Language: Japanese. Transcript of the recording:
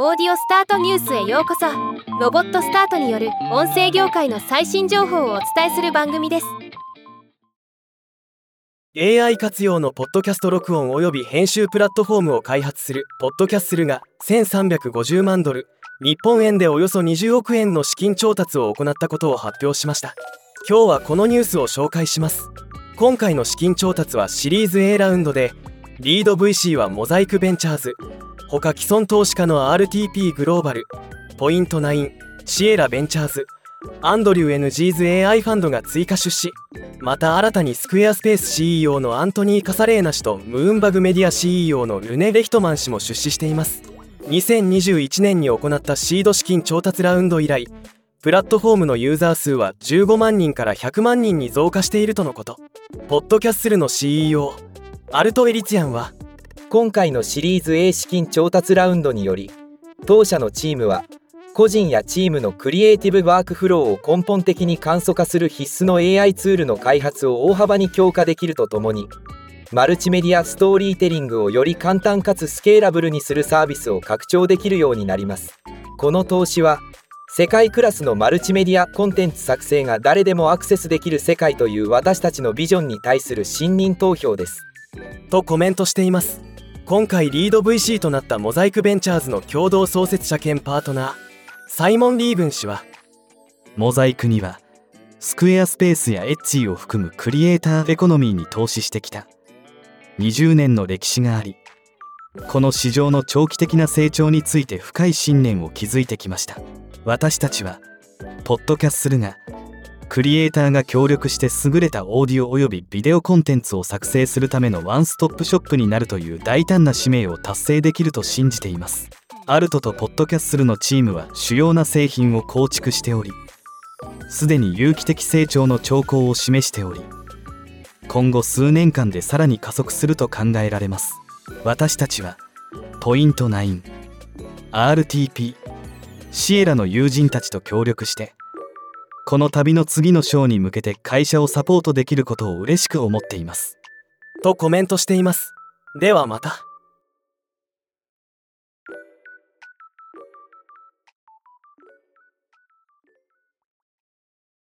オーディオスタートニュースへようこそ。ロボットスタートによる音声業界の最新情報をお伝えする番組です。AI 活用のポッドキャスト録音および編集プラットフォームを開発するポッドキャッスルが1350万ドル。日本円でおよそ20億円の資金調達を行ったことを発表しました。今日はこのニュースを紹介します。今回の資金調達はシリーズ A ラウンドでリード VC はモザイクベンチャーズ。他既存投資家の RTP グローバル。ポイント9シエラベンチャーズ。アンドリュー NG's AI ファンドが追加出資。また新たにスクエアスペース CEO のアントニー・カサレーナ氏とムーンバグメディア CEO のルネ・レヒトマン氏も出資しています。2021年に行ったシード資金調達ラウンド以来プラットフォームのユーザー数は15万人から100万人に増加しているとのこと。ポッドキャッスルの CEO アルト・エリツィアンは今回のシリーズ A 資金調達ラウンドにより当社のチームは個人やチームのクリエイティブワークフローを根本的に簡素化する必須の AI ツールの開発を大幅に強化できるとともにマルチメディアストーリーテリングをより簡単かつスケーラブルにするサービスを拡張できるようになります。この投資は世界クラスのマルチメディアコンテンツ作成が誰でもアクセスできる世界という私たちのビジョンに対する信任投票です。とコメントしています。今回リード VC となったモザイクベンチャーズの共同創設者兼パートナーサイモン・リーブン氏はモザイクにはスクエアスペースやエッジーを含むクリエイターエコノミーに投資してきた。20年の歴史がありこの市場の長期的な成長について深い信念を築いてきました。私たちはポッドキャッスルがクリエイターが協力して優れたオーディオおよびビデオコンテンツを作成するためのワンストップショップになるという大胆な使命を達成できると信じています。アルトとポッドキャッスルのチームは主要な製品を構築しておりすでに有機的成長の兆候を示しており今後数年間でさらに加速すると考えられます。私たちはポイント 9RTP シエラの友人たちと協力してこの旅の次の章に向けて会社をサポートできることを嬉しく思っています。とコメントしています。ではまた。